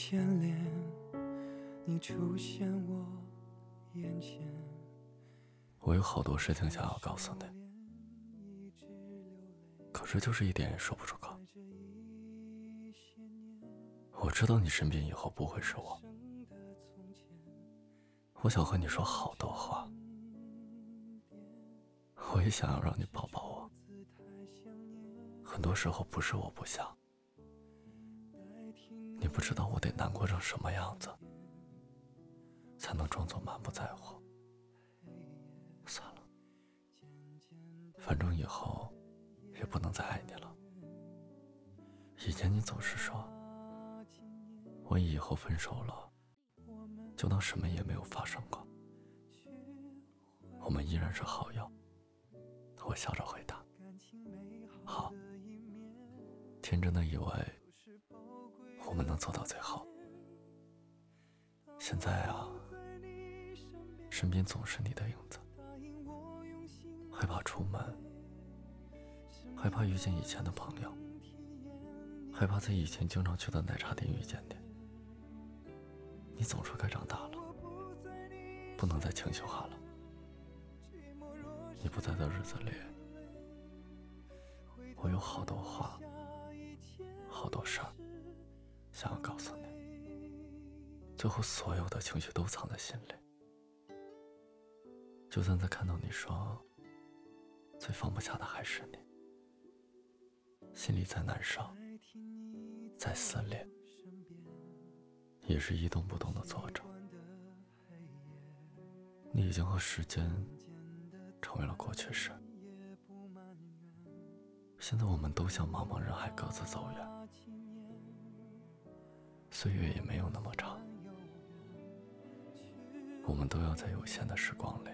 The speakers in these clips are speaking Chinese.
牵连，你出现我眼前。我有好多事情想要告诉你，可是就是一点也说不出口。我知道你身边以后不会是我，我想和你说好多话，我也想要让你抱抱我。很多时候不是我不想，你不知道我得难过成什么样子，才能装作满不在乎。算了，反正以后也不能再爱你了。以前你总是说，我以后分手了，就当什么也没有发生过，我们依然是好友。我笑着回答：“好。”天真的以为我们能走到最后。现在啊，身边总是你的影子。害怕出门，害怕遇见以前的朋友，害怕在以前经常去的奶茶店遇见你。你总说该长大了，不能再情绪化了。你不在的日子里，我有好多话，好多事儿想要告诉你，最后所有的情绪都藏在心里。就算在看到你说。最放不下的还是你，心里再难受，再撕裂，也是一动不动的坐着。你已经和时间成为了过去式，现在我们都像茫茫人海，各自走远，岁月也没有那么长，我们都要在有限的时光里。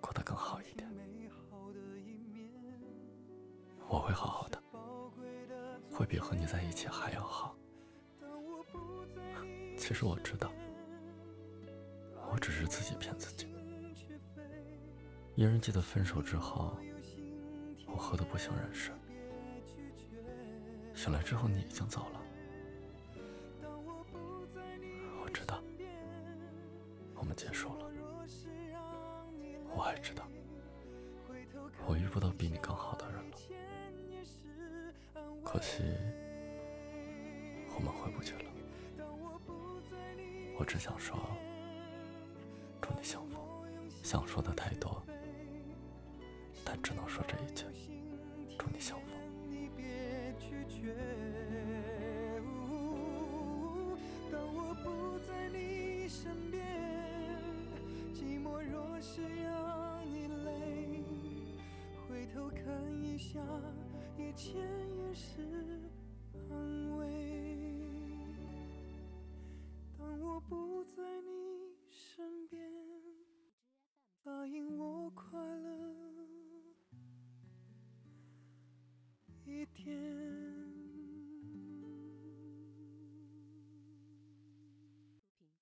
过得更好一点，我会好好的，会比和你在一起还要好。其实我知道，我只是自己骗自己。依然记得分手之后，我喝得不省人事，醒来之后你已经走了。结束了。我还知道，我遇不到比你更好的人了。可惜，我们回不去了。我只想说，祝你幸福。想说的太多，但只能说这一我是要你累，回头看一下，以前也是安慰。当我不在你身边，答应我快乐一点。